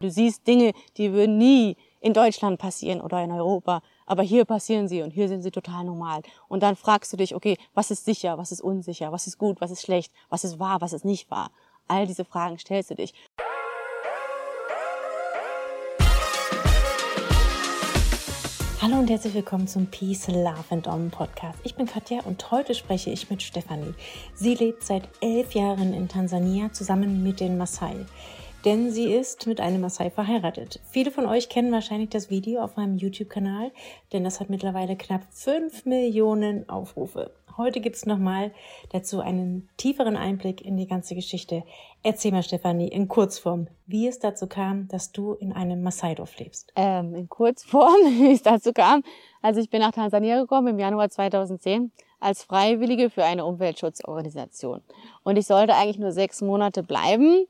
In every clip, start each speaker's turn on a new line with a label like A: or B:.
A: Du siehst Dinge, die würden nie in Deutschland passieren oder in Europa, aber hier passieren sie und hier sind sie total normal. Und dann fragst du dich, okay, was ist sicher, was ist unsicher, was ist gut, was ist schlecht, was ist wahr, was ist nicht wahr? All diese Fragen stellst du dich. Hallo und herzlich willkommen zum Peace, Love and On Podcast. Ich bin Katja und heute spreche ich mit Stefanie. Sie lebt seit elf Jahren in Tansania zusammen mit den Maasai denn sie ist mit einem Maasai verheiratet. Viele von euch kennen wahrscheinlich das Video auf meinem YouTube-Kanal, denn das hat mittlerweile knapp 5 Millionen Aufrufe. Heute gibt es nochmal dazu einen tieferen Einblick in die ganze Geschichte. Erzähl mal, Stefanie, in Kurzform, wie es dazu kam, dass du in einem Maasai-Dorf lebst.
B: Ähm, in Kurzform, wie es dazu kam. Also ich bin nach Tansania gekommen im Januar 2010 als Freiwillige für eine Umweltschutzorganisation. Und ich sollte eigentlich nur sechs Monate bleiben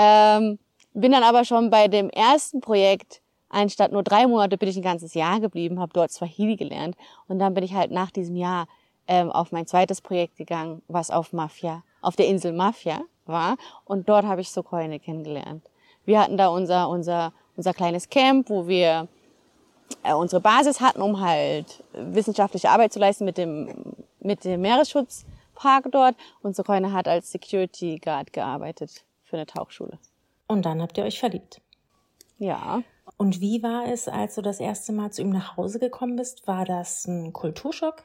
B: ähm, bin dann aber schon bei dem ersten Projekt, anstatt nur drei Monate, bin ich ein ganzes Jahr geblieben, habe dort Swahili gelernt. Und dann bin ich halt nach diesem Jahr ähm, auf mein zweites Projekt gegangen, was auf Mafia, auf der Insel Mafia war. Und dort habe ich Sokoine kennengelernt. Wir hatten da unser, unser, unser kleines Camp, wo wir äh, unsere Basis hatten, um halt wissenschaftliche Arbeit zu leisten mit dem, mit dem Meeresschutzpark dort. Und Sokoine hat als Security Guard gearbeitet für eine Tauchschule.
A: Und dann habt ihr euch verliebt.
B: Ja.
A: Und wie war es, als du das erste Mal zu ihm nach Hause gekommen bist? War das ein Kulturschock?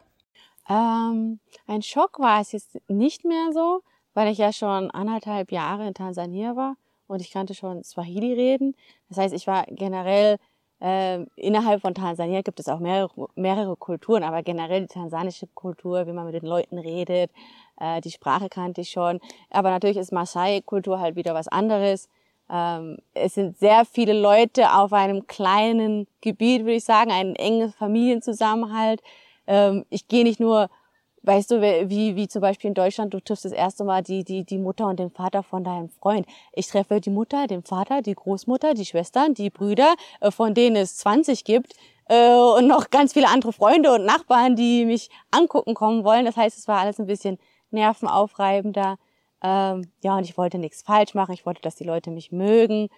B: Ähm, ein Schock war es jetzt nicht mehr so, weil ich ja schon anderthalb Jahre in Tansania war und ich kannte schon Swahili reden. Das heißt, ich war generell äh, innerhalb von Tansania gibt es auch mehrere, mehrere Kulturen, aber generell die tansanische Kultur, wie man mit den Leuten redet, äh, die Sprache kannte ich schon. Aber natürlich ist Maasai-Kultur halt wieder was anderes. Ähm, es sind sehr viele Leute auf einem kleinen Gebiet, würde ich sagen, ein enges Familienzusammenhalt. Ähm, ich gehe nicht nur, weißt du, wie, wie zum Beispiel in Deutschland, du triffst das erste Mal die, die, die Mutter und den Vater von deinem Freund. Ich treffe die Mutter, den Vater, die Großmutter, die Schwestern, die Brüder, äh, von denen es 20 gibt äh, und noch ganz viele andere Freunde und Nachbarn, die mich angucken kommen wollen. Das heißt, es war alles ein bisschen nervenaufreibender. Ähm, ja, und ich wollte nichts falsch machen. Ich wollte, dass die Leute mich mögen.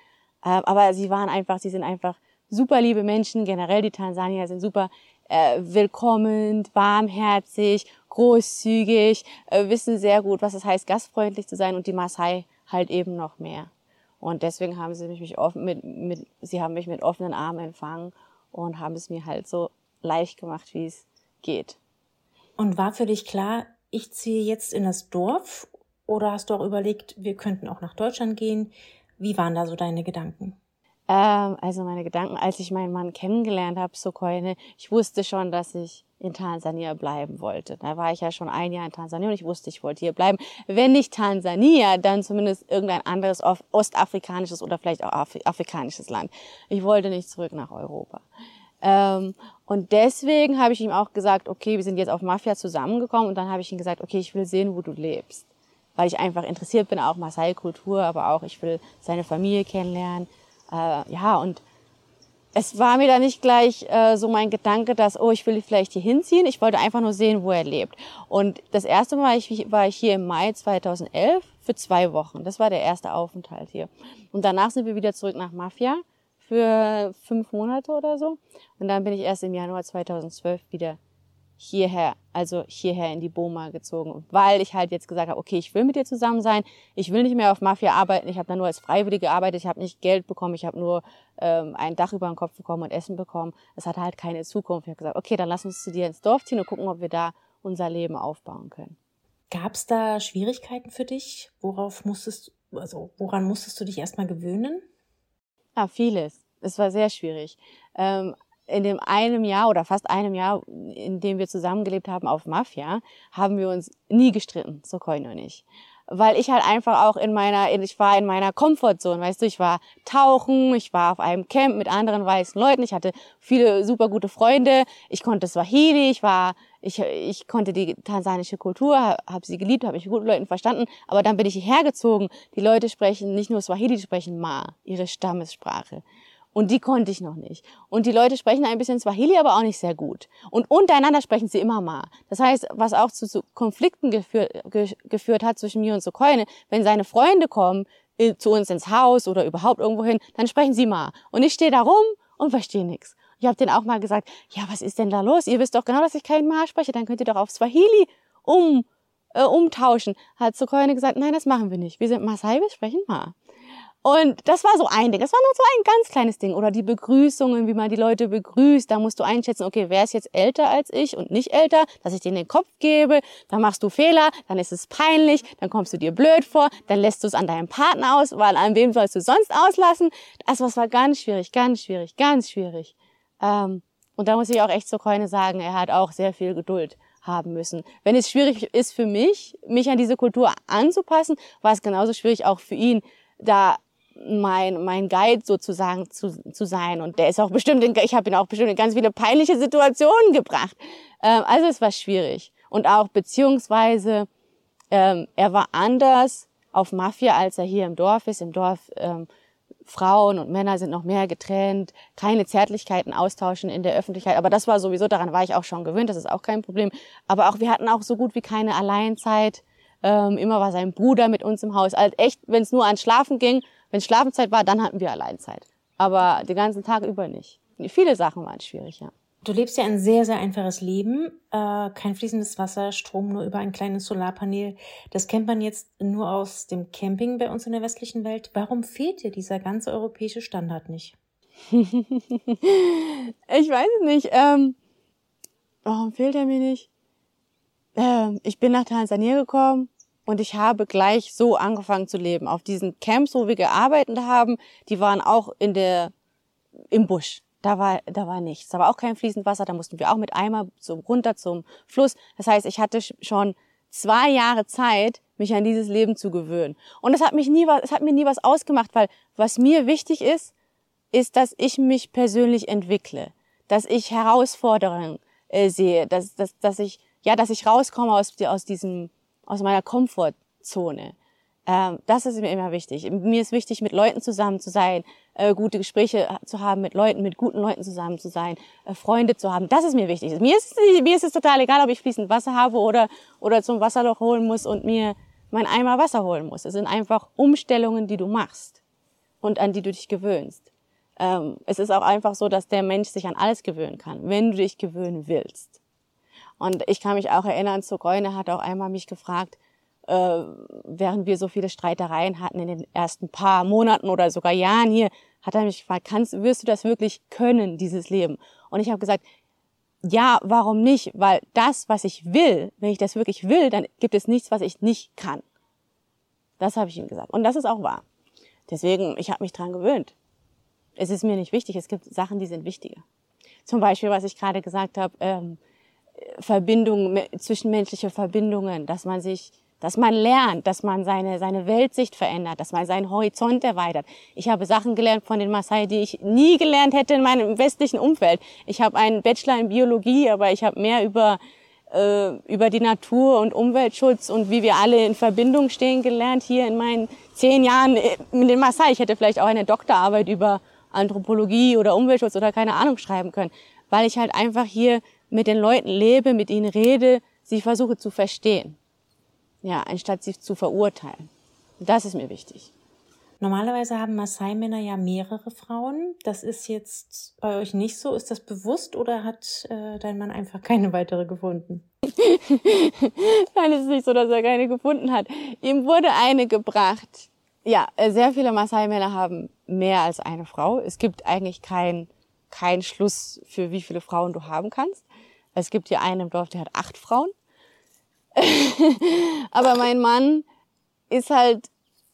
B: Ähm, aber sie waren einfach, sie sind einfach super liebe Menschen. Generell die Tansanier sind super äh, willkommend, warmherzig, großzügig, äh, wissen sehr gut, was es heißt, gastfreundlich zu sein und die Maasai halt eben noch mehr. Und deswegen haben sie mich offen mit, mit, sie haben mich mit offenen Armen empfangen und haben es mir halt so leicht gemacht, wie es geht.
A: Und war für dich klar, ich ziehe jetzt in das Dorf oder hast du auch überlegt, wir könnten auch nach Deutschland gehen? Wie waren da so deine Gedanken?
B: Ähm, also meine Gedanken, als ich meinen Mann kennengelernt habe, Sokoine, ich wusste schon, dass ich in Tansania bleiben wollte. Da war ich ja schon ein Jahr in Tansania und ich wusste, ich wollte hier bleiben. Wenn nicht Tansania, dann zumindest irgendein anderes ostafrikanisches oder vielleicht auch afrikanisches Land. Ich wollte nicht zurück nach Europa. Ähm, und deswegen habe ich ihm auch gesagt, okay, wir sind jetzt auf Mafia zusammengekommen und dann habe ich ihm gesagt, okay, ich will sehen, wo du lebst. Weil ich einfach interessiert bin, auch Maasai-Kultur, aber auch ich will seine Familie kennenlernen. Äh, ja, und es war mir da nicht gleich äh, so mein Gedanke, dass, oh, ich will vielleicht hier hinziehen. Ich wollte einfach nur sehen, wo er lebt. Und das erste Mal war ich, war ich hier im Mai 2011 für zwei Wochen. Das war der erste Aufenthalt hier. Und danach sind wir wieder zurück nach Mafia für fünf Monate oder so. Und dann bin ich erst im Januar 2012 wieder hierher, also hierher in die Boma gezogen, weil ich halt jetzt gesagt habe, okay, ich will mit dir zusammen sein, ich will nicht mehr auf Mafia arbeiten, ich habe da nur als Freiwillige gearbeitet, ich habe nicht Geld bekommen, ich habe nur ähm, ein Dach über den Kopf bekommen und Essen bekommen. Es hat halt keine Zukunft. Ich habe gesagt, okay, dann lass uns zu dir ins Dorf ziehen und gucken, ob wir da unser Leben aufbauen können.
A: Gab es da Schwierigkeiten für dich? Worauf musstest, also woran musstest du dich erstmal gewöhnen?
B: Ja, vieles. Es war sehr schwierig. Ähm, in dem einem Jahr oder fast einem Jahr, in dem wir zusammengelebt haben auf Mafia, haben wir uns nie gestritten, so Coin und ich. weil ich halt einfach auch in meiner, ich war in meiner Comfortzone, weißt du, ich war tauchen, ich war auf einem Camp mit anderen weißen Leuten, ich hatte viele super gute Freunde, ich konnte Swahili, ich war, ich, ich konnte die tansanische Kultur, habe sie geliebt, habe mich mit guten Leuten verstanden, aber dann bin ich hierher gezogen. Die Leute sprechen nicht nur Swahili, die sprechen Ma, ihre Stammessprache. Und die konnte ich noch nicht. Und die Leute sprechen ein bisschen Swahili, aber auch nicht sehr gut. Und untereinander sprechen sie immer mal. Das heißt, was auch zu, zu Konflikten geführt, ge, geführt hat zwischen mir und Sokoine, wenn seine Freunde kommen äh, zu uns ins Haus oder überhaupt irgendwo hin, dann sprechen sie mal. Und ich stehe da rum und verstehe nichts. Ich habe denen auch mal gesagt, ja, was ist denn da los? Ihr wisst doch genau, dass ich kein Ma spreche, dann könnt ihr doch auf Swahili um, äh, umtauschen. Hat Sokoine gesagt, nein, das machen wir nicht. Wir sind Maasai, wir sprechen Ma. Und das war so ein Ding. Das war nur so ein ganz kleines Ding. Oder die Begrüßungen, wie man die Leute begrüßt. Da musst du einschätzen, okay, wer ist jetzt älter als ich und nicht älter, dass ich denen den Kopf gebe. Dann machst du Fehler, dann ist es peinlich, dann kommst du dir blöd vor, dann lässt du es an deinem Partner aus, weil an wem sollst du sonst auslassen? Das was war ganz schwierig, ganz schwierig, ganz schwierig. Ähm, und da muss ich auch echt zu Keune sagen, er hat auch sehr viel Geduld haben müssen. Wenn es schwierig ist für mich, mich an diese Kultur anzupassen, war es genauso schwierig auch für ihn, da mein, mein Guide sozusagen zu, zu sein. Und der ist auch bestimmt, in, ich habe ihn auch bestimmt in ganz viele peinliche Situationen gebracht. Ähm, also es war schwierig. Und auch beziehungsweise, ähm, er war anders auf Mafia, als er hier im Dorf ist. Im Dorf ähm, Frauen und Männer sind noch mehr getrennt, keine Zärtlichkeiten austauschen in der Öffentlichkeit. Aber das war sowieso, daran war ich auch schon gewöhnt, das ist auch kein Problem. Aber auch wir hatten auch so gut wie keine Alleinzeit. Ähm, immer war sein Bruder mit uns im Haus. Also echt, wenn es nur ans Schlafen ging, wenn Schlafenszeit war, dann hatten wir Alleinzeit. Aber den ganzen Tag über nicht. Viele Sachen waren schwierig, ja.
A: Du lebst ja ein sehr, sehr einfaches Leben. Äh, kein fließendes Wasser, Strom nur über ein kleines Solarpanel. Das kennt man jetzt nur aus dem Camping bei uns in der westlichen Welt. Warum fehlt dir dieser ganze europäische Standard nicht?
B: ich weiß es nicht. Ähm, warum fehlt er mir nicht? Ähm, ich bin nach Tansania gekommen und ich habe gleich so angefangen zu leben. Auf diesen Camps, wo wir gearbeitet haben, die waren auch in der, im Busch. Da war, da war nichts. Da war auch kein fließend Wasser. Da mussten wir auch mit Eimer so runter zum Fluss. Das heißt, ich hatte schon zwei Jahre Zeit, mich an dieses Leben zu gewöhnen. Und es hat mich nie was, es hat mir nie was ausgemacht, weil was mir wichtig ist, ist, dass ich mich persönlich entwickle, dass ich Herausforderungen äh, sehe, dass, dass, dass ich, ja, dass ich rauskomme aus, aus diesem, aus meiner Komfortzone. Ähm, das ist mir immer wichtig. Mir ist wichtig, mit Leuten zusammen zu sein, äh, gute Gespräche zu haben mit Leuten, mit guten Leuten zusammen zu sein, äh, Freunde zu haben. Das ist mir wichtig. Mir ist, mir ist es total egal, ob ich fließend Wasser habe oder, oder zum Wasserloch holen muss und mir mein Eimer Wasser holen muss. Es sind einfach Umstellungen, die du machst und an die du dich gewöhnst. Ähm, es ist auch einfach so, dass der Mensch sich an alles gewöhnen kann, wenn du dich gewöhnen willst. Und ich kann mich auch erinnern, Zugoine hat auch einmal mich gefragt, äh, während wir so viele Streitereien hatten in den ersten paar Monaten oder sogar Jahren hier, hat er mich gefragt, kannst, wirst du das wirklich können, dieses Leben? Und ich habe gesagt, ja, warum nicht? Weil das, was ich will, wenn ich das wirklich will, dann gibt es nichts, was ich nicht kann. Das habe ich ihm gesagt. Und das ist auch wahr. Deswegen, ich habe mich dran gewöhnt. Es ist mir nicht wichtig. Es gibt Sachen, die sind wichtiger. Zum Beispiel, was ich gerade gesagt habe, ähm, Verbindungen, zwischenmenschliche Verbindungen, dass man sich, dass man lernt, dass man seine, seine Weltsicht verändert, dass man seinen Horizont erweitert. Ich habe Sachen gelernt von den Maasai, die ich nie gelernt hätte in meinem westlichen Umfeld. Ich habe einen Bachelor in Biologie, aber ich habe mehr über, äh, über die Natur und Umweltschutz und wie wir alle in Verbindung stehen gelernt hier in meinen zehn Jahren mit den Maasai. Ich hätte vielleicht auch eine Doktorarbeit über Anthropologie oder Umweltschutz oder keine Ahnung schreiben können, weil ich halt einfach hier mit den Leuten lebe, mit ihnen rede, sie versuche zu verstehen. Ja, anstatt sie zu verurteilen. Das ist mir wichtig.
A: Normalerweise haben Maasai-Männer ja mehrere Frauen. Das ist jetzt bei euch nicht so. Ist das bewusst oder hat äh, dein Mann einfach keine weitere gefunden?
B: Nein, es ist nicht so, dass er keine gefunden hat. Ihm wurde eine gebracht. Ja, äh, sehr viele Maasai-Männer haben mehr als eine Frau. Es gibt eigentlich keinen kein Schluss für wie viele Frauen du haben kannst. Es gibt hier einen im Dorf, der hat acht Frauen. Aber mein Mann ist halt,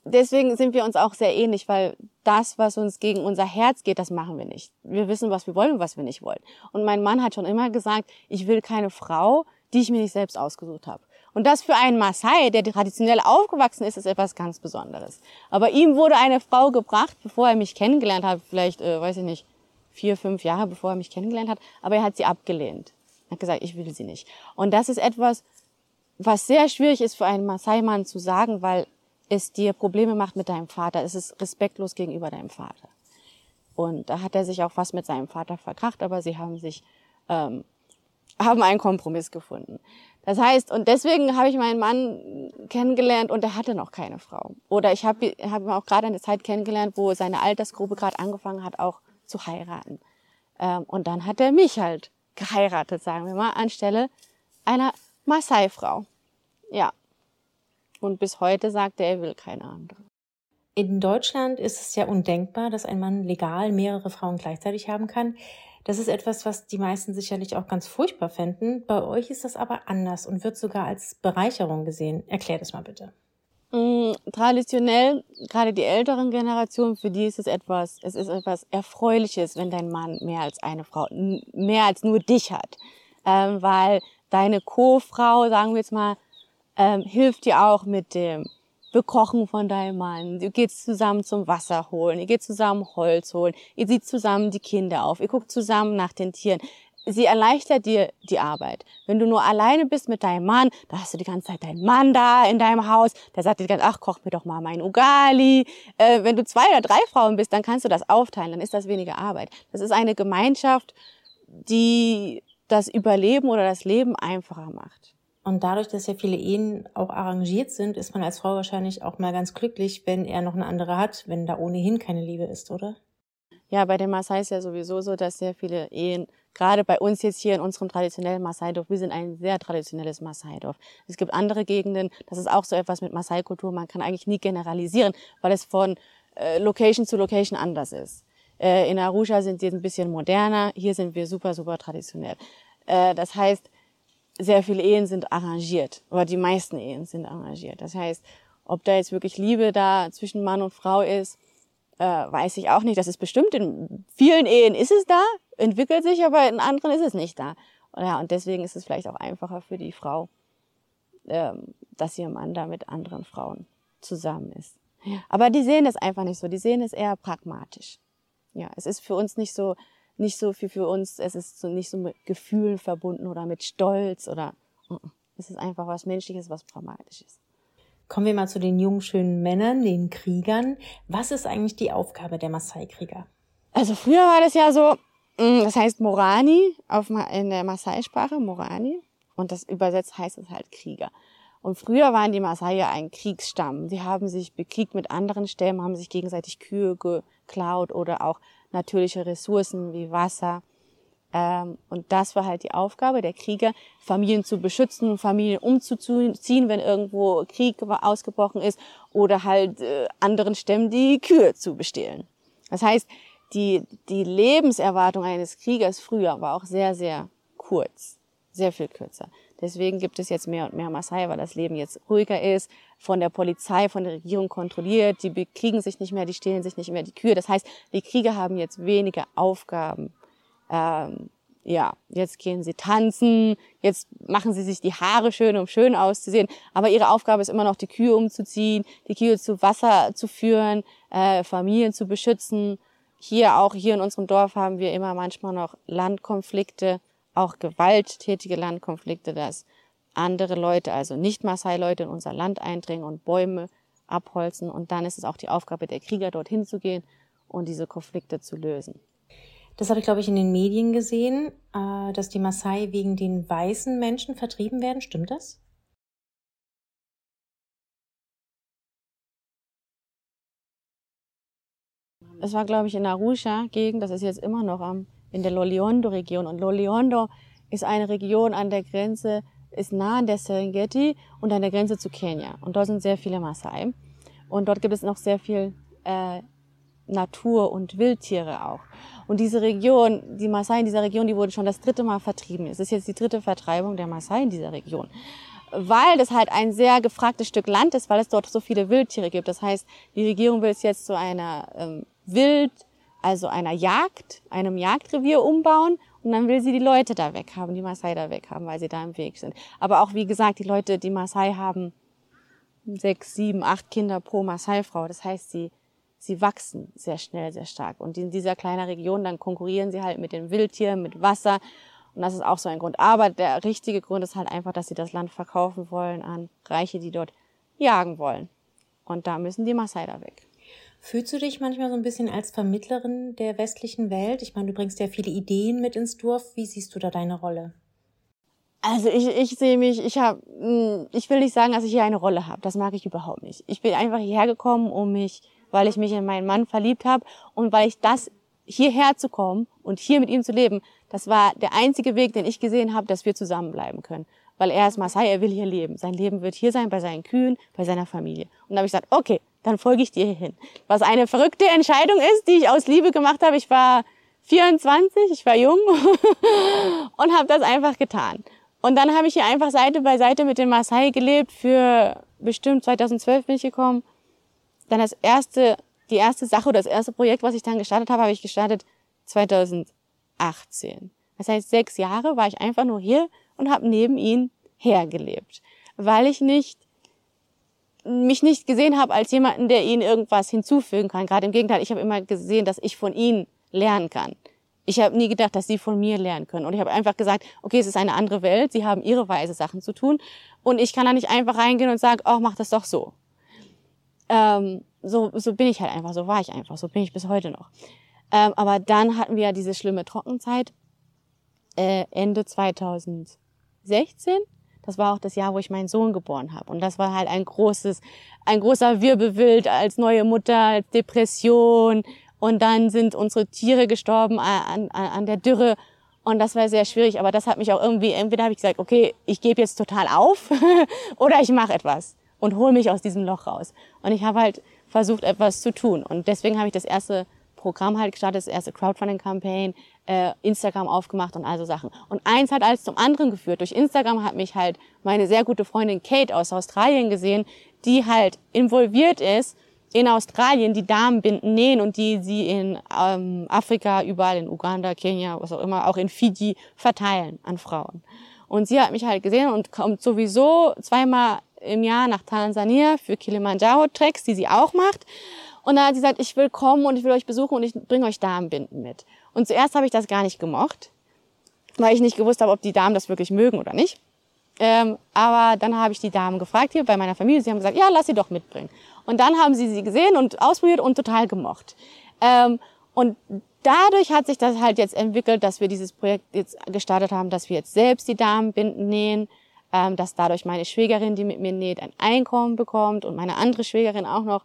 B: deswegen sind wir uns auch sehr ähnlich, weil das, was uns gegen unser Herz geht, das machen wir nicht. Wir wissen, was wir wollen und was wir nicht wollen. Und mein Mann hat schon immer gesagt, ich will keine Frau, die ich mir nicht selbst ausgesucht habe. Und das für einen Maasai, der traditionell aufgewachsen ist, ist etwas ganz Besonderes. Aber ihm wurde eine Frau gebracht, bevor er mich kennengelernt hat, vielleicht, äh, weiß ich nicht, vier, fünf Jahre bevor er mich kennengelernt hat, aber er hat sie abgelehnt. Hat gesagt, ich will sie nicht. Und das ist etwas, was sehr schwierig ist für einen Maasai-Mann zu sagen, weil es dir Probleme macht mit deinem Vater. Es ist respektlos gegenüber deinem Vater. Und da hat er sich auch fast mit seinem Vater verkracht, aber sie haben sich ähm, haben einen Kompromiss gefunden. Das heißt, und deswegen habe ich meinen Mann kennengelernt und er hatte noch keine Frau. Oder ich habe hab ihn auch gerade eine Zeit kennengelernt, wo seine Altersgruppe gerade angefangen hat, auch zu heiraten. Ähm, und dann hat er mich halt geheiratet, sagen wir mal, anstelle einer Maasai-Frau. Ja. Und bis heute sagt er, er will keine andere.
A: In Deutschland ist es ja undenkbar, dass ein Mann legal mehrere Frauen gleichzeitig haben kann. Das ist etwas, was die meisten sicherlich auch ganz furchtbar fänden. Bei euch ist das aber anders und wird sogar als Bereicherung gesehen. Erklär das mal bitte.
B: Mm, traditionell, gerade die älteren Generationen, für die ist es etwas, es ist etwas Erfreuliches, wenn dein Mann mehr als eine Frau, mehr als nur dich hat. Ähm, weil deine Co-Frau, sagen wir jetzt mal, ähm, hilft dir auch mit dem Bekochen von deinem Mann. Ihr geht zusammen zum Wasser holen, ihr geht zusammen Holz holen, ihr sieht zusammen die Kinder auf, ihr guckt zusammen nach den Tieren. Sie erleichtert dir die Arbeit. Wenn du nur alleine bist mit deinem Mann, da hast du die ganze Zeit deinen Mann da in deinem Haus, der sagt dir Zeit, ach, koch mir doch mal mein Ugali. Äh, wenn du zwei oder drei Frauen bist, dann kannst du das aufteilen, dann ist das weniger Arbeit. Das ist eine Gemeinschaft, die das Überleben oder das Leben einfacher macht.
A: Und dadurch, dass ja viele Ehen auch arrangiert sind, ist man als Frau wahrscheinlich auch mal ganz glücklich, wenn er noch eine andere hat, wenn da ohnehin keine Liebe ist, oder?
B: Ja, bei den Maasai ist ja sowieso so, dass sehr viele Ehen, gerade bei uns jetzt hier in unserem traditionellen Maasai-Dorf, wir sind ein sehr traditionelles Maasai-Dorf. Es gibt andere Gegenden, das ist auch so etwas mit Maasai-Kultur, man kann eigentlich nie generalisieren, weil es von äh, Location zu Location anders ist. Äh, in Arusha sind sie ein bisschen moderner, hier sind wir super, super traditionell. Äh, das heißt, sehr viele Ehen sind arrangiert, oder die meisten Ehen sind arrangiert. Das heißt, ob da jetzt wirklich Liebe da zwischen Mann und Frau ist, äh, weiß ich auch nicht. Das ist bestimmt in vielen Ehen ist es da, entwickelt sich, aber in anderen ist es nicht da. Und, ja, und deswegen ist es vielleicht auch einfacher für die Frau, ähm, dass ihr Mann da mit anderen Frauen zusammen ist. Aber die sehen es einfach nicht so. Die sehen es eher pragmatisch. Ja, es ist für uns nicht so, nicht so viel für uns, es ist so nicht so mit Gefühlen verbunden oder mit Stolz oder uh, uh. es ist einfach was Menschliches, was Pragmatisches.
A: Kommen wir mal zu den jungen, schönen Männern, den Kriegern. Was ist eigentlich die Aufgabe der Maasai-Krieger?
B: Also früher war das ja so, mm, das heißt Morani auf, in der Maasai-Sprache, Morani. Und das übersetzt heißt es halt Krieger. Und früher waren die Maasai ja ein Kriegsstamm. Sie haben sich bekriegt mit anderen Stämmen, haben sich gegenseitig Kühe geklaut oder auch natürliche Ressourcen wie Wasser. Ähm, und das war halt die Aufgabe der Krieger, Familien zu beschützen, Familien umzuziehen, wenn irgendwo Krieg ausgebrochen ist oder halt äh, anderen Stämmen die Kühe zu bestehlen. Das heißt, die, die Lebenserwartung eines Kriegers früher war auch sehr, sehr kurz, sehr viel kürzer. Deswegen gibt es jetzt mehr und mehr Maasai, weil das Leben jetzt ruhiger ist, von der Polizei, von der Regierung kontrolliert, die bekriegen sich nicht mehr, die stehlen sich nicht mehr die Kühe. Das heißt, die Krieger haben jetzt weniger Aufgaben. Ähm, ja, jetzt gehen sie tanzen, jetzt machen sie sich die Haare schön, um schön auszusehen. Aber ihre Aufgabe ist immer noch, die Kühe umzuziehen, die Kühe zu Wasser zu führen, äh, Familien zu beschützen. Hier, auch hier in unserem Dorf haben wir immer manchmal noch Landkonflikte auch gewalttätige Landkonflikte, dass andere Leute, also nicht Maasai-Leute in unser Land eindringen und Bäume abholzen. Und dann ist es auch die Aufgabe der Krieger, dorthin zu gehen und diese Konflikte zu lösen.
A: Das habe ich, glaube ich, in den Medien gesehen, äh, dass die Maasai wegen den weißen Menschen vertrieben werden. Stimmt das?
B: Es war, glaube ich, in Arusha-Gegend, das ist jetzt immer noch am in der Loliondo-Region. Und Loliondo ist eine Region an der Grenze, ist nah an der Serengeti und an der Grenze zu Kenia. Und dort sind sehr viele Maasai. Und dort gibt es noch sehr viel äh, Natur und Wildtiere auch. Und diese Region, die Maasai in dieser Region, die wurden schon das dritte Mal vertrieben. Es ist jetzt die dritte Vertreibung der Maasai in dieser Region. Weil das halt ein sehr gefragtes Stück Land ist, weil es dort so viele Wildtiere gibt. Das heißt, die Regierung will es jetzt zu einer ähm, Wild- also einer Jagd, einem Jagdrevier umbauen und dann will sie die Leute da weghaben, die Maasai da weghaben, weil sie da im Weg sind. Aber auch, wie gesagt, die Leute, die Maasai haben sechs, sieben, acht Kinder pro Maasai-Frau. Das heißt, sie, sie wachsen sehr schnell, sehr stark. Und in dieser kleinen Region, dann konkurrieren sie halt mit den Wildtieren, mit Wasser. Und das ist auch so ein Grund. Aber der richtige Grund ist halt einfach, dass sie das Land verkaufen wollen an Reiche, die dort jagen wollen. Und da müssen die Maasai da weg.
A: Fühlst du dich manchmal so ein bisschen als Vermittlerin der westlichen Welt? Ich meine, du bringst ja viele Ideen mit ins Dorf. Wie siehst du da deine Rolle?
B: Also ich, ich sehe mich, ich habe, hm, ich will nicht sagen, dass ich hier eine Rolle habe. Das mag ich überhaupt nicht. Ich bin einfach hierher gekommen, um mich, weil ich mich in meinen Mann verliebt habe und weil ich das hierher zu kommen und hier mit ihm zu leben, das war der einzige Weg, den ich gesehen habe, dass wir zusammenbleiben können. Weil er ist Maasai, er will hier leben. Sein Leben wird hier sein, bei seinen Kühen, bei seiner Familie. Und da habe ich gesagt, okay, dann folge ich dir hin. Was eine verrückte Entscheidung ist, die ich aus Liebe gemacht habe. Ich war 24, ich war jung und habe das einfach getan. Und dann habe ich hier einfach Seite bei Seite mit den Maasai gelebt. Für bestimmt 2012 bin ich gekommen. Dann das erste, die erste Sache oder das erste Projekt, was ich dann gestartet habe, habe ich gestartet 2018. Das heißt, sechs Jahre war ich einfach nur hier und habe neben ihn hergelebt, weil ich nicht mich nicht gesehen habe als jemanden, der ihnen irgendwas hinzufügen kann. Gerade im Gegenteil, ich habe immer gesehen, dass ich von ihnen lernen kann. Ich habe nie gedacht, dass sie von mir lernen können. Und ich habe einfach gesagt, okay, es ist eine andere Welt, sie haben ihre Weise, Sachen zu tun. Und ich kann da nicht einfach reingehen und sagen, oh, mach das doch so. Ähm, so. So bin ich halt einfach, so war ich einfach, so bin ich bis heute noch. Ähm, aber dann hatten wir ja diese schlimme Trockenzeit, äh, Ende 2016. Das war auch das Jahr, wo ich meinen Sohn geboren habe. Und das war halt ein großes, ein großer Wirbelwild als neue Mutter, als Depression. Und dann sind unsere Tiere gestorben an, an, an der Dürre. Und das war sehr schwierig. Aber das hat mich auch irgendwie, entweder habe ich gesagt, okay, ich gebe jetzt total auf oder ich mache etwas und hole mich aus diesem Loch raus. Und ich habe halt versucht, etwas zu tun. Und deswegen habe ich das erste Programm halt gestartet, das erste Crowdfunding-Campaign, äh, Instagram aufgemacht und also Sachen. Und eins hat alles zum anderen geführt. Durch Instagram hat mich halt meine sehr gute Freundin Kate aus Australien gesehen, die halt involviert ist in Australien, die Damenbinden nähen und die sie in ähm, Afrika, überall in Uganda, Kenia, was auch immer, auch in Fiji verteilen an Frauen. Und sie hat mich halt gesehen und kommt sowieso zweimal im Jahr nach Tansania für Kilimanjaro-Tracks, die sie auch macht. Und dann hat sie gesagt, ich will kommen und ich will euch besuchen und ich bringe euch Damenbinden mit. Und zuerst habe ich das gar nicht gemocht, weil ich nicht gewusst habe, ob die Damen das wirklich mögen oder nicht. Ähm, aber dann habe ich die Damen gefragt hier bei meiner Familie. Sie haben gesagt, ja, lass sie doch mitbringen. Und dann haben sie sie gesehen und ausprobiert und total gemocht. Ähm, und dadurch hat sich das halt jetzt entwickelt, dass wir dieses Projekt jetzt gestartet haben, dass wir jetzt selbst die Damenbinden nähen, ähm, dass dadurch meine Schwägerin, die mit mir näht, ein Einkommen bekommt und meine andere Schwägerin auch noch.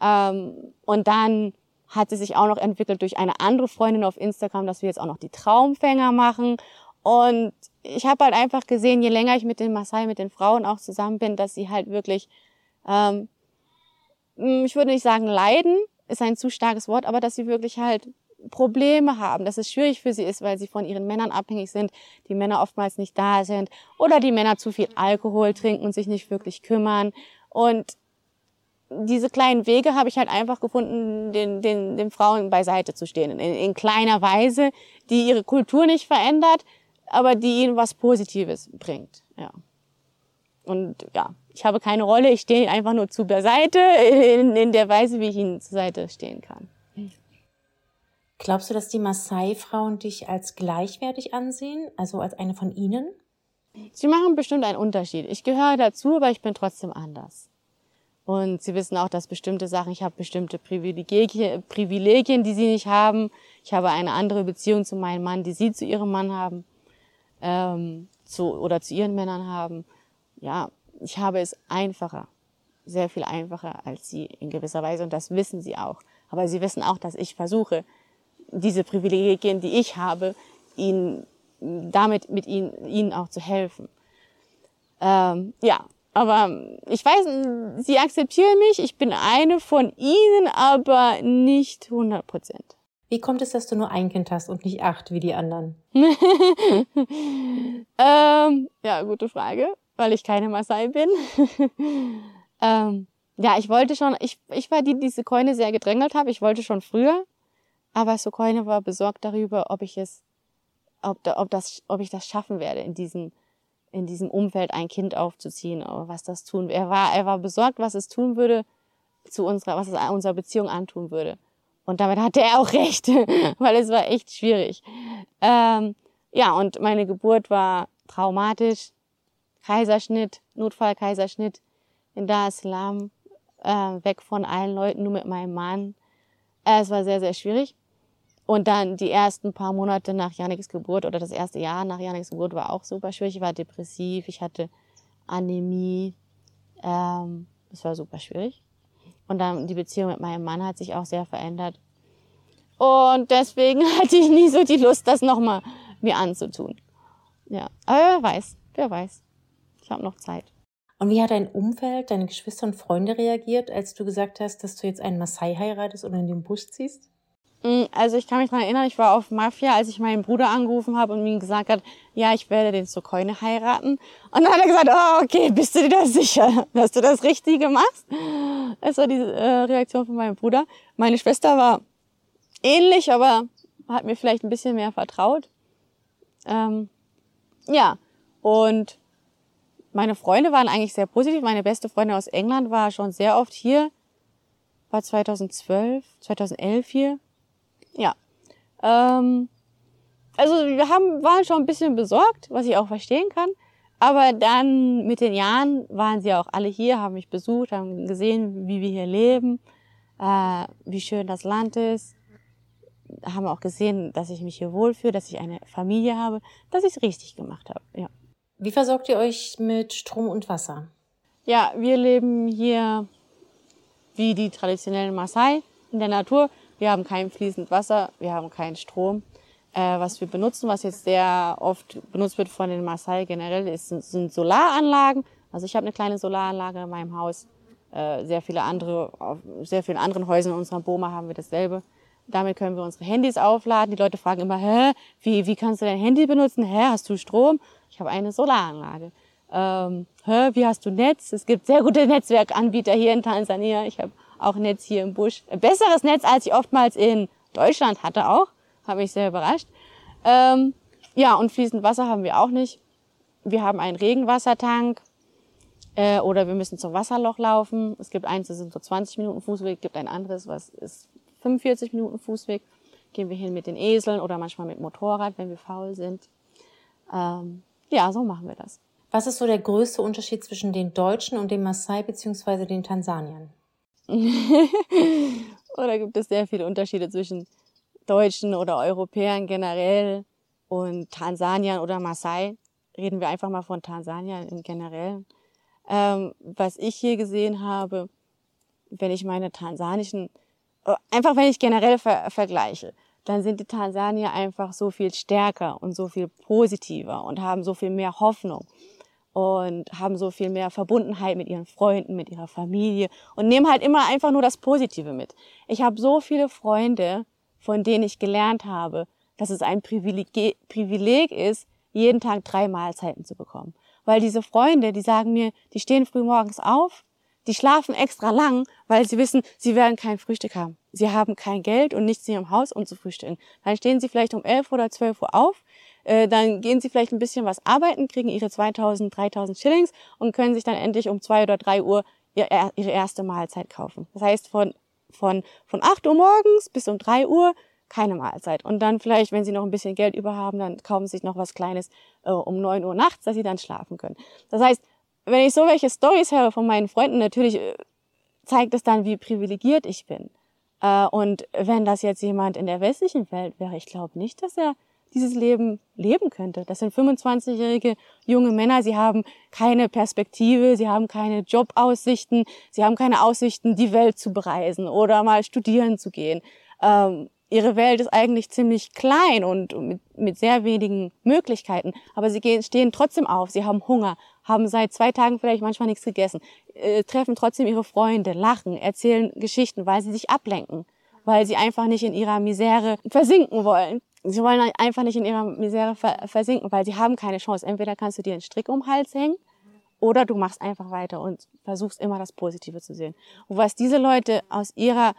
B: Ähm, und dann hat sie sich auch noch entwickelt durch eine andere Freundin auf Instagram, dass wir jetzt auch noch die Traumfänger machen. Und ich habe halt einfach gesehen, je länger ich mit den Maasai, mit den Frauen auch zusammen bin, dass sie halt wirklich, ähm, ich würde nicht sagen leiden, ist ein zu starkes Wort, aber dass sie wirklich halt Probleme haben, dass es schwierig für sie ist, weil sie von ihren Männern abhängig sind, die Männer oftmals nicht da sind oder die Männer zu viel Alkohol trinken und sich nicht wirklich kümmern. Und diese kleinen Wege habe ich halt einfach gefunden, den, den, den Frauen beiseite zu stehen. In, in kleiner Weise, die ihre Kultur nicht verändert, aber die ihnen was Positives bringt. Ja. Und ja, ich habe keine Rolle, ich stehe einfach nur zu beiseite, in, in der Weise, wie ich ihnen zur Seite stehen kann.
A: Glaubst du, dass die Maasai-Frauen dich als gleichwertig ansehen, also als eine von ihnen?
B: Sie machen bestimmt einen Unterschied. Ich gehöre dazu, aber ich bin trotzdem anders. Und sie wissen auch, dass bestimmte Sachen, ich habe bestimmte Privilegien, Privilegien, die sie nicht haben. Ich habe eine andere Beziehung zu meinem Mann, die sie zu ihrem Mann haben ähm, zu, oder zu ihren Männern haben. Ja, ich habe es einfacher, sehr viel einfacher als sie in gewisser Weise und das wissen sie auch. Aber sie wissen auch, dass ich versuche, diese Privilegien, die ich habe, ihnen damit mit ihnen, ihnen auch zu helfen. Ähm, ja, aber ich weiß, sie akzeptieren mich, ich bin eine von ihnen, aber nicht 100 Prozent.
A: Wie kommt es, dass du nur ein Kind hast und nicht acht wie die anderen?
B: ähm, ja, gute Frage, weil ich keine Maasai bin. ähm, ja, ich wollte schon, ich, ich war die, die diese Keune sehr gedrängelt habe. Ich wollte schon früher, aber Sokoine war besorgt darüber, ob ich es ob, da, ob, das, ob ich das schaffen werde, in diesem, in diesem Umfeld ein Kind aufzuziehen was das tun. Er war, er war besorgt, was es tun würde zu unserer, was es unserer Beziehung antun würde. Und damit hatte er auch recht, weil es war echt schwierig. Ähm, ja, und meine Geburt war traumatisch. Kaiserschnitt, Notfall-Kaiserschnitt in Dar es Salaam, äh, weg von allen Leuten, nur mit meinem Mann. Äh, es war sehr, sehr schwierig. Und dann die ersten paar Monate nach Janiks Geburt oder das erste Jahr nach Janiks Geburt war auch super schwierig. Ich war depressiv, ich hatte Anämie. Ähm, es war super schwierig. Und dann die Beziehung mit meinem Mann hat sich auch sehr verändert. Und deswegen hatte ich nie so die Lust, das nochmal mir anzutun. Ja, aber wer weiß, wer weiß. Ich habe noch Zeit.
A: Und wie hat dein Umfeld, deine Geschwister und Freunde reagiert, als du gesagt hast, dass du jetzt einen Maasai heiratest oder in den Busch ziehst?
B: Mm, also ich kann mich daran erinnern, ich war auf Mafia, als ich meinen Bruder angerufen habe und mir gesagt hat, ja, ich werde den Sokoine heiraten. Und dann hat er gesagt, oh, okay, bist du dir da sicher, dass du das Richtige machst? Das war die äh, Reaktion von meinem Bruder. Meine Schwester war ähnlich, aber hat mir vielleicht ein bisschen mehr vertraut. Ähm, ja, und meine Freunde waren eigentlich sehr positiv. Meine beste Freundin aus England war schon sehr oft hier, war 2012, 2011 hier ja. Ähm, also wir haben, waren schon ein bisschen besorgt, was ich auch verstehen kann. Aber dann mit den Jahren waren sie auch alle hier, haben mich besucht, haben gesehen, wie wir hier leben, äh, wie schön das Land ist. Haben auch gesehen, dass ich mich hier wohlfühle, dass ich eine Familie habe, dass ich es richtig gemacht habe. Ja.
A: Wie versorgt ihr euch mit Strom und Wasser?
B: Ja, wir leben hier wie die traditionellen Maasai in der Natur. Wir haben kein fließend Wasser, wir haben keinen Strom. Äh, was wir benutzen, was jetzt sehr oft benutzt wird von den Maasai generell, ist, sind Solaranlagen. Also ich habe eine kleine Solaranlage in meinem Haus. Äh, sehr viele andere, auf sehr vielen anderen Häusern in unserer Boma haben wir dasselbe. Damit können wir unsere Handys aufladen. Die Leute fragen immer, hä, wie, wie kannst du dein Handy benutzen? Hä, hast du Strom? Ich habe eine Solaranlage. Ähm, hä, wie hast du Netz? Es gibt sehr gute Netzwerkanbieter hier in Tansania. Ich habe auch Netz hier im Busch. Besseres Netz, als ich oftmals in Deutschland hatte auch. Hat mich sehr überrascht. Ähm, ja, und fließend Wasser haben wir auch nicht. Wir haben einen Regenwassertank äh, oder wir müssen zum Wasserloch laufen. Es gibt eins, das sind so 20 Minuten Fußweg, gibt ein anderes, was ist 45 Minuten Fußweg. Gehen wir hin mit den Eseln oder manchmal mit Motorrad, wenn wir faul sind. Ähm, ja, so machen wir das.
A: Was ist so der größte Unterschied zwischen den Deutschen und den Maasai bzw. den Tansaniern?
B: oder gibt es sehr viele Unterschiede zwischen Deutschen oder Europäern generell und Tansaniern oder Maasai. Reden wir einfach mal von Tansania im Generellen. Ähm, was ich hier gesehen habe, wenn ich meine tansanischen, äh, einfach wenn ich generell ver vergleiche, dann sind die Tansanier einfach so viel stärker und so viel positiver und haben so viel mehr Hoffnung und haben so viel mehr Verbundenheit mit ihren Freunden, mit ihrer Familie und nehmen halt immer einfach nur das Positive mit. Ich habe so viele Freunde, von denen ich gelernt habe, dass es ein Privileg, Privileg ist, jeden Tag drei Mahlzeiten zu bekommen. Weil diese Freunde, die sagen mir, die stehen früh morgens auf, die schlafen extra lang, weil sie wissen, sie werden kein Frühstück haben. Sie haben kein Geld und nichts in ihrem Haus, um zu frühstücken. Dann stehen sie vielleicht um elf oder zwölf Uhr auf, äh, dann gehen sie vielleicht ein bisschen was arbeiten, kriegen ihre 2000, 3000 Shillings und können sich dann endlich um zwei oder drei Uhr ihre erste Mahlzeit kaufen. Das heißt, von, von, von 8 Uhr morgens bis um drei Uhr keine Mahlzeit. Und dann vielleicht, wenn sie noch ein bisschen Geld über haben, dann kaufen sie sich noch was Kleines äh, um neun Uhr nachts, dass sie dann schlafen können. Das heißt, wenn ich so welche Stories höre von meinen Freunden, natürlich äh, zeigt es dann, wie privilegiert ich bin. Äh, und wenn das jetzt jemand in der westlichen Welt wäre, ich glaube nicht, dass er dieses Leben leben könnte. Das sind 25-jährige junge Männer, sie haben keine Perspektive, sie haben keine Jobaussichten, sie haben keine Aussichten, die Welt zu bereisen oder mal studieren zu gehen. Ähm, ihre Welt ist eigentlich ziemlich klein und mit, mit sehr wenigen Möglichkeiten, aber sie gehen, stehen trotzdem auf, sie haben Hunger, haben seit zwei Tagen vielleicht manchmal nichts gegessen, äh, treffen trotzdem ihre Freunde, lachen, erzählen Geschichten, weil sie sich ablenken, weil sie einfach nicht in ihrer Misere versinken wollen sie wollen einfach nicht in ihrer Misere versinken, weil sie haben keine Chance. Entweder kannst du dir einen Strick um den Hals hängen oder du machst einfach weiter und versuchst immer das Positive zu sehen. Und was diese Leute aus ihrer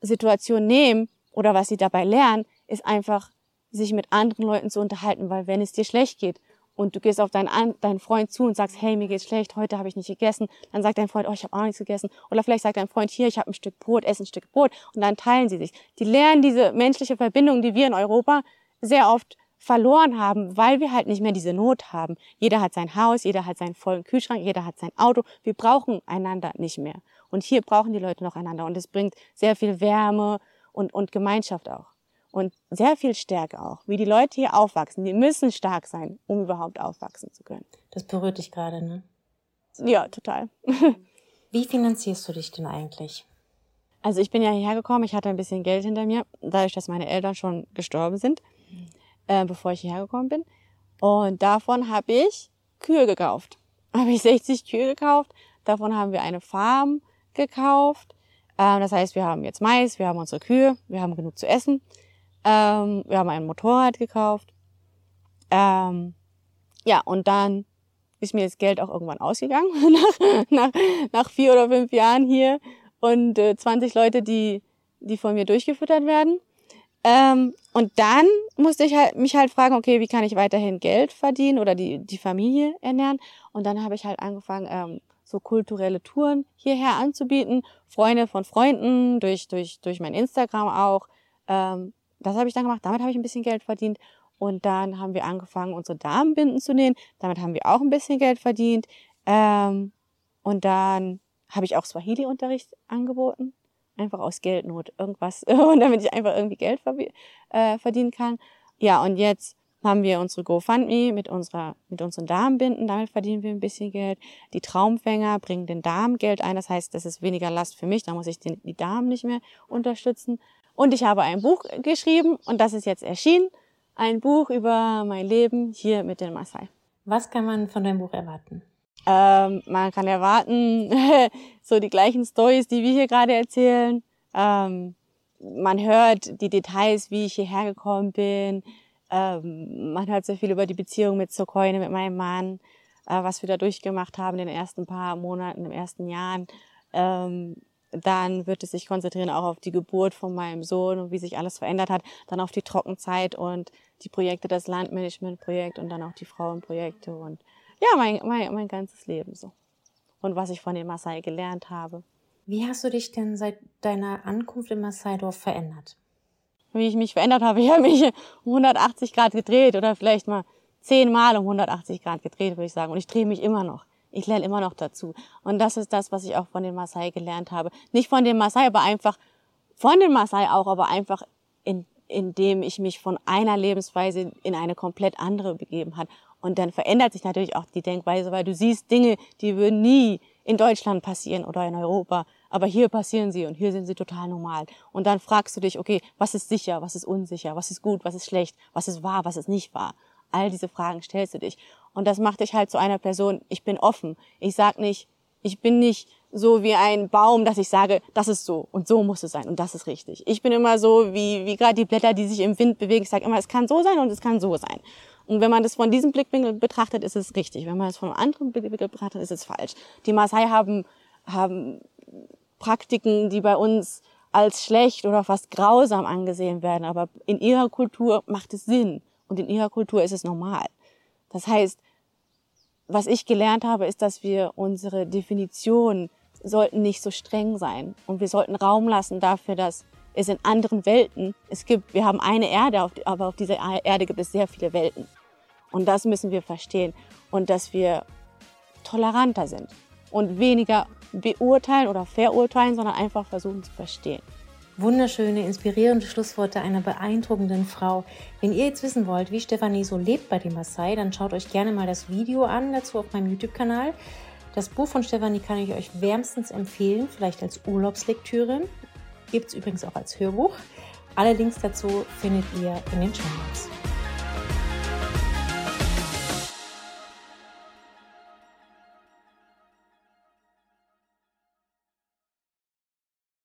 B: Situation nehmen oder was sie dabei lernen, ist einfach, sich mit anderen Leuten zu unterhalten, weil wenn es dir schlecht geht und du gehst auf deinen, deinen Freund zu und sagst, hey, mir geht's schlecht, heute habe ich nicht gegessen, dann sagt dein Freund, oh, ich habe auch nichts gegessen. Oder vielleicht sagt dein Freund, hier, ich habe ein Stück Brot, ess ein Stück Brot und dann teilen sie sich. Die lernen diese menschliche Verbindung, die wir in Europa sehr oft verloren haben, weil wir halt nicht mehr diese Not haben. Jeder hat sein Haus, jeder hat seinen vollen Kühlschrank, jeder hat sein Auto. Wir brauchen einander nicht mehr. Und hier brauchen die Leute noch einander. Und es bringt sehr viel Wärme und, und Gemeinschaft auch. Und sehr viel Stärke auch. Wie die Leute hier aufwachsen. Die müssen stark sein, um überhaupt aufwachsen zu können.
A: Das berührt dich gerade, ne?
B: Ja, total.
A: Wie finanzierst du dich denn eigentlich?
B: Also ich bin ja hierher gekommen, ich hatte ein bisschen Geld hinter mir, dadurch, dass meine Eltern schon gestorben sind äh, bevor ich hierher gekommen bin. Und davon habe ich Kühe gekauft. Habe ich 60 Kühe gekauft. Davon haben wir eine Farm gekauft. Ähm, das heißt, wir haben jetzt Mais, wir haben unsere Kühe, wir haben genug zu essen. Ähm, wir haben ein Motorrad gekauft. Ähm, ja, und dann ist mir das Geld auch irgendwann ausgegangen, nach, nach, nach vier oder fünf Jahren hier und äh, 20 Leute, die, die von mir durchgefüttert werden. Ähm, und dann musste ich halt, mich halt fragen, okay, wie kann ich weiterhin Geld verdienen oder die, die Familie ernähren? Und dann habe ich halt angefangen, ähm, so kulturelle Touren hierher anzubieten. Freunde von Freunden, durch, durch, durch mein Instagram auch. Ähm, das habe ich dann gemacht. Damit habe ich ein bisschen Geld verdient. Und dann haben wir angefangen, unsere Damenbinden zu nähen. Damit haben wir auch ein bisschen Geld verdient. Ähm, und dann habe ich auch Swahili-Unterricht angeboten einfach aus Geldnot irgendwas und damit ich einfach irgendwie Geld äh, verdienen kann. Ja, und jetzt haben wir unsere GoFundMe mit unserer, mit unseren Damenbinden, damit verdienen wir ein bisschen Geld. Die Traumfänger bringen den Damen Geld ein, das heißt, das ist weniger Last für mich, da muss ich den, die Damen nicht mehr unterstützen. Und ich habe ein Buch geschrieben und das ist jetzt erschienen. Ein Buch über mein Leben hier mit den Maasai.
A: Was kann man von deinem Buch erwarten?
B: Ähm, man kann erwarten, so die gleichen Stories, die wir hier gerade erzählen. Ähm, man hört die Details, wie ich hierher gekommen bin. Ähm, man hört sehr viel über die Beziehung mit Sokoine, mit meinem Mann, äh, was wir da durchgemacht haben in den ersten paar Monaten, den ersten Jahren. Ähm, dann wird es sich konzentrieren auch auf die Geburt von meinem Sohn und wie sich alles verändert hat. Dann auf die Trockenzeit und die Projekte, das Landmanagement-Projekt und dann auch die Frauenprojekte und ja, mein, mein, mein ganzes Leben so. Und was ich von den Maasai gelernt habe.
A: Wie hast du dich denn seit deiner Ankunft in Maasai-Dorf verändert?
B: Wie ich mich verändert habe, ich habe mich um 180 Grad gedreht oder vielleicht mal zehnmal um 180 Grad gedreht, würde ich sagen. Und ich drehe mich immer noch. Ich lerne immer noch dazu. Und das ist das, was ich auch von den Maasai gelernt habe. Nicht von den Maasai, aber einfach von den Maasai auch, aber einfach in, indem ich mich von einer Lebensweise in eine komplett andere begeben hat. Und dann verändert sich natürlich auch die Denkweise, weil du siehst Dinge, die würden nie in Deutschland passieren oder in Europa. Aber hier passieren sie und hier sind sie total normal. Und dann fragst du dich, okay, was ist sicher, was ist unsicher, was ist gut, was ist schlecht, was ist wahr, was ist nicht wahr. All diese Fragen stellst du dich. Und das macht dich halt zu einer Person, ich bin offen. Ich sag nicht, ich bin nicht so wie ein Baum, dass ich sage, das ist so und so muss es sein und das ist richtig. Ich bin immer so wie, wie gerade die Blätter, die sich im Wind bewegen. Ich sage immer, es kann so sein und es kann so sein. Und wenn man das von diesem Blickwinkel betrachtet, ist es richtig. Wenn man es von einem anderen Blickwinkel betrachtet, ist es falsch. Die Maasai haben, haben Praktiken, die bei uns als schlecht oder fast grausam angesehen werden. Aber in ihrer Kultur macht es Sinn. Und in ihrer Kultur ist es normal. Das heißt, was ich gelernt habe, ist, dass wir unsere Definition sollten nicht so streng sein. Und wir sollten Raum lassen dafür, dass es in anderen Welten, es gibt, wir haben eine Erde, aber auf dieser Erde gibt es sehr viele Welten. Und das müssen wir verstehen. Und dass wir toleranter sind und weniger beurteilen oder verurteilen, sondern einfach versuchen zu verstehen.
A: Wunderschöne, inspirierende Schlussworte einer beeindruckenden Frau. Wenn ihr jetzt wissen wollt, wie Stefanie so lebt bei den Maasai, dann schaut euch gerne mal das Video an dazu auf meinem YouTube-Kanal. Das Buch von Stefanie kann ich euch wärmstens empfehlen, vielleicht als Urlaubslektüre. Gibt es übrigens auch als Hörbuch. Alle Links dazu findet ihr in den Show Notes.